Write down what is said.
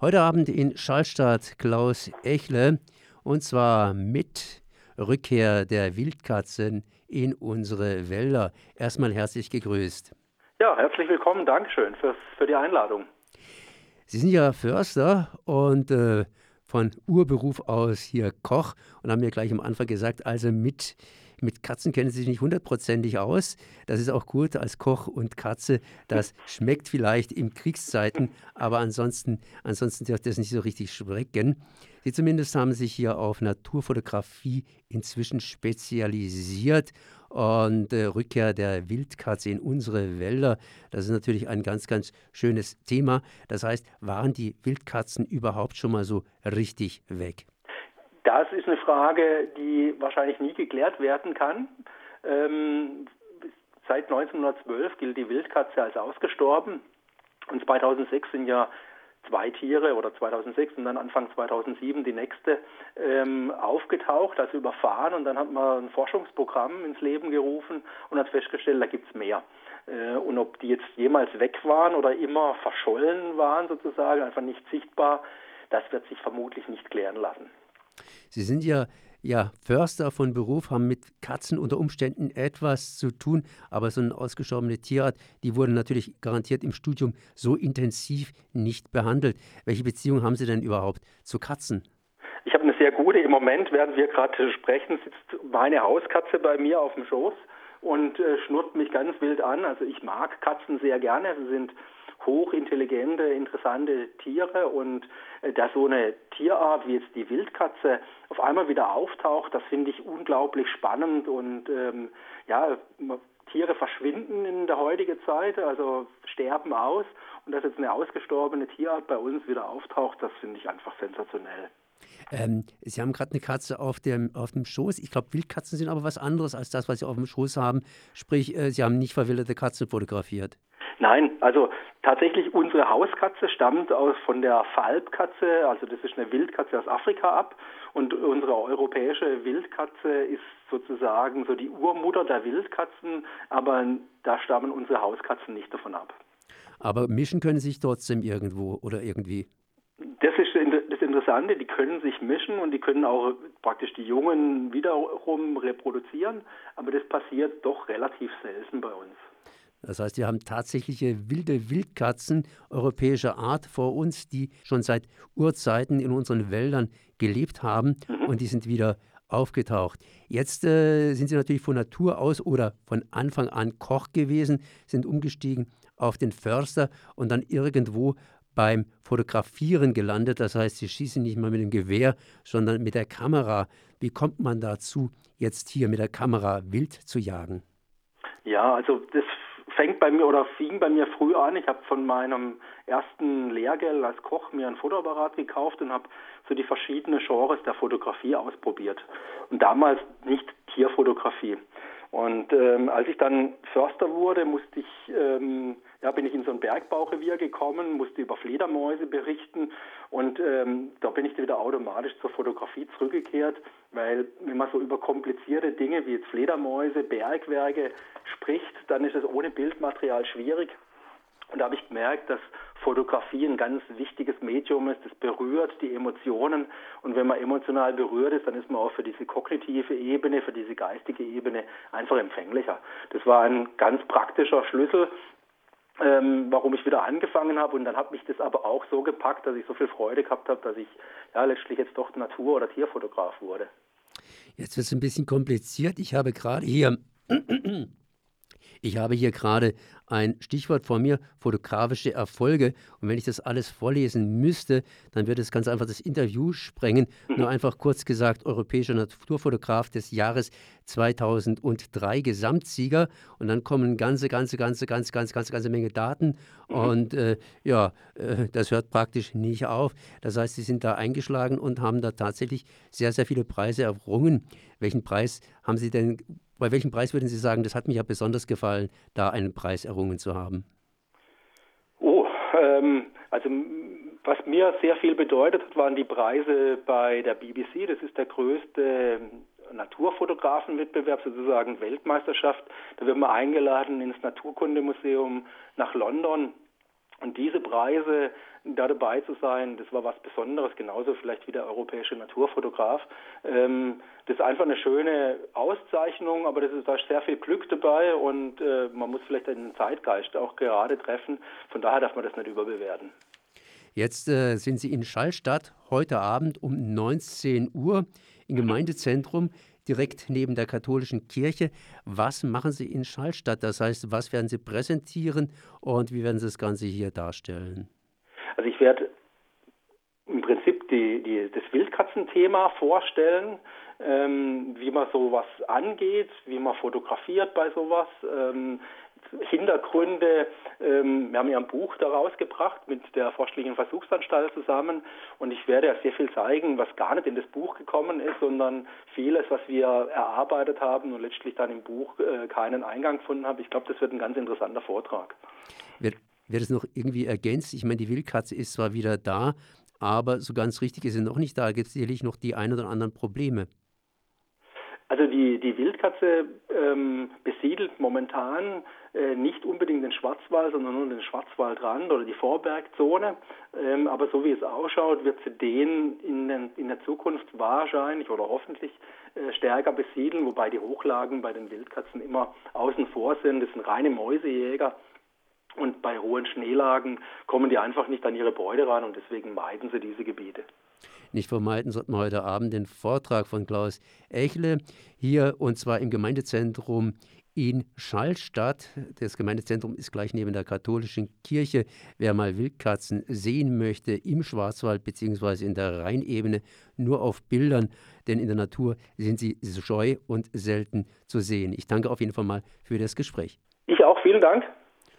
Heute Abend in Schallstadt Klaus Echle und zwar mit Rückkehr der Wildkatzen in unsere Wälder. Erstmal herzlich gegrüßt. Ja, herzlich willkommen, Dankeschön für, für die Einladung. Sie sind ja Förster und äh, von Urberuf aus hier Koch und haben mir gleich am Anfang gesagt, also mit mit Katzen kennen Sie sich nicht hundertprozentig aus. Das ist auch gut als Koch und Katze. Das schmeckt vielleicht in Kriegszeiten, aber ansonsten, ansonsten dürfte das nicht so richtig schmecken. Sie zumindest haben sich hier auf Naturfotografie inzwischen spezialisiert und äh, Rückkehr der Wildkatze in unsere Wälder. Das ist natürlich ein ganz, ganz schönes Thema. Das heißt, waren die Wildkatzen überhaupt schon mal so richtig weg? Das ist eine Frage, die wahrscheinlich nie geklärt werden kann. Ähm, seit 1912 gilt die Wildkatze als ausgestorben. Und 2006 sind ja zwei Tiere oder 2006 und dann Anfang 2007 die nächste ähm, aufgetaucht, also überfahren und dann hat man ein Forschungsprogramm ins Leben gerufen und hat festgestellt, da gibt es mehr. Äh, und ob die jetzt jemals weg waren oder immer verschollen waren sozusagen, einfach nicht sichtbar, das wird sich vermutlich nicht klären lassen. Sie sind ja, ja Förster von Beruf, haben mit Katzen unter Umständen etwas zu tun, aber so eine ausgestorbene Tierart, die wurden natürlich garantiert im Studium so intensiv nicht behandelt. Welche Beziehung haben Sie denn überhaupt zu Katzen? Ich habe eine sehr gute. Im Moment, während wir gerade sprechen, sitzt meine Hauskatze bei mir auf dem Schoß und äh, schnurrt mich ganz wild an. Also ich mag Katzen sehr gerne. Sie sind hochintelligente, interessante Tiere und äh, dass so eine Tierart wie jetzt die Wildkatze auf einmal wieder auftaucht, das finde ich unglaublich spannend und ähm, ja, Tiere verschwinden in der heutigen Zeit, also sterben aus und dass jetzt eine ausgestorbene Tierart bei uns wieder auftaucht, das finde ich einfach sensationell. Ähm, Sie haben gerade eine Katze auf dem, auf dem Schoß. Ich glaube, Wildkatzen sind aber was anderes als das, was Sie auf dem Schoß haben. Sprich, äh, Sie haben nicht verwilderte Katzen fotografiert. Nein, also tatsächlich unsere Hauskatze stammt aus von der Falbkatze, also das ist eine Wildkatze aus Afrika ab und unsere europäische Wildkatze ist sozusagen so die Urmutter der Wildkatzen, aber da stammen unsere Hauskatzen nicht davon ab. Aber mischen können sich trotzdem irgendwo oder irgendwie. Das ist Interessante, die können sich mischen und die können auch praktisch die Jungen wiederum reproduzieren, aber das passiert doch relativ selten bei uns. Das heißt, wir haben tatsächliche wilde Wildkatzen europäischer Art vor uns, die schon seit Urzeiten in unseren Wäldern gelebt haben mhm. und die sind wieder aufgetaucht. Jetzt äh, sind sie natürlich von Natur aus oder von Anfang an Koch gewesen, sind umgestiegen auf den Förster und dann irgendwo beim Fotografieren gelandet. Das heißt, sie schießen nicht mal mit dem Gewehr, sondern mit der Kamera. Wie kommt man dazu, jetzt hier mit der Kamera wild zu jagen? Ja, also das fängt bei mir oder fing bei mir früh an. Ich habe von meinem ersten Lehrgeld als Koch mir ein Fotoapparat gekauft und habe so die verschiedenen Genres der Fotografie ausprobiert. Und damals nicht Tierfotografie. Und ähm, als ich dann Förster wurde, musste ich, ähm, ja, bin ich in so ein Bergbaurevier gekommen, musste über Fledermäuse berichten und ähm, da bin ich wieder automatisch zur Fotografie zurückgekehrt, weil wenn man so über komplizierte Dinge wie jetzt Fledermäuse, Bergwerke spricht, dann ist es ohne Bildmaterial schwierig. Und da habe ich gemerkt, dass Fotografie ein ganz wichtiges Medium ist. Das berührt die Emotionen. Und wenn man emotional berührt ist, dann ist man auch für diese kognitive Ebene, für diese geistige Ebene einfach empfänglicher. Das war ein ganz praktischer Schlüssel, ähm, warum ich wieder angefangen habe. Und dann hat mich das aber auch so gepackt, dass ich so viel Freude gehabt habe, dass ich ja letztlich jetzt doch Natur- oder Tierfotograf wurde. Jetzt wird es ein bisschen kompliziert. Ich habe gerade hier ich habe hier gerade ein Stichwort vor mir, fotografische Erfolge. Und wenn ich das alles vorlesen müsste, dann würde es ganz einfach das Interview sprengen. Nur mhm. einfach kurz gesagt, europäischer Naturfotograf des Jahres 2003, Gesamtsieger. Und dann kommen ganze, ganze, ganze, ganze, ganze, ganze, ganze Menge Daten. Mhm. Und äh, ja, äh, das hört praktisch nicht auf. Das heißt, Sie sind da eingeschlagen und haben da tatsächlich sehr, sehr viele Preise errungen. Welchen Preis haben Sie denn bei welchem Preis würden Sie sagen, das hat mich ja besonders gefallen, da einen Preis errungen zu haben? Oh, ähm, also was mir sehr viel bedeutet hat, waren die Preise bei der BBC. Das ist der größte Naturfotografenwettbewerb, sozusagen Weltmeisterschaft. Da wird man eingeladen ins Naturkundemuseum nach London Und diese Preise, da dabei zu sein, das war was Besonderes, genauso vielleicht wie der europäische Naturfotograf. Ähm, das ist einfach eine schöne Auszeichnung, aber das ist, da sehr viel Glück dabei und äh, man muss vielleicht den Zeitgeist auch gerade treffen. Von daher darf man das nicht überbewerten. Jetzt äh, sind Sie in Schallstadt heute Abend um 19 Uhr im Gemeindezentrum direkt neben der katholischen Kirche. Was machen Sie in Schallstadt? Das heißt, was werden Sie präsentieren und wie werden Sie das Ganze hier darstellen? Also ich werde im Prinzip die, die, das Wildkatzenthema vorstellen, ähm, wie man sowas angeht, wie man fotografiert bei sowas, ähm, Hintergründe. Ähm, wir haben ja ein Buch daraus gebracht mit der Forschlichen Versuchsanstalt zusammen und ich werde ja sehr viel zeigen, was gar nicht in das Buch gekommen ist, sondern vieles, was wir erarbeitet haben und letztlich dann im Buch äh, keinen Eingang gefunden haben. Ich glaube, das wird ein ganz interessanter Vortrag. Wird, wird es noch irgendwie ergänzt? Ich meine, die Wildkatze ist zwar wieder da, aber so ganz richtig ist sie noch nicht da. Da gibt es sicherlich noch die ein oder anderen Probleme. Also die, die Wildkatze ähm, besiedelt momentan äh, nicht unbedingt den Schwarzwald, sondern nur den Schwarzwaldrand oder die Vorbergzone. Ähm, aber so wie es ausschaut, wird sie den in, den, in der Zukunft wahrscheinlich oder hoffentlich äh, stärker besiedeln, wobei die Hochlagen bei den Wildkatzen immer außen vor sind. Das sind reine Mäusejäger. Und bei hohen Schneelagen kommen die einfach nicht an ihre Beute ran und deswegen meiden sie diese Gebiete. Nicht vermeiden sollten wir heute Abend den Vortrag von Klaus Echle hier und zwar im Gemeindezentrum in Schallstadt. Das Gemeindezentrum ist gleich neben der katholischen Kirche. Wer mal Wildkatzen sehen möchte im Schwarzwald bzw. in der Rheinebene, nur auf Bildern, denn in der Natur sind sie scheu und selten zu sehen. Ich danke auf jeden Fall mal für das Gespräch. Ich auch, vielen Dank.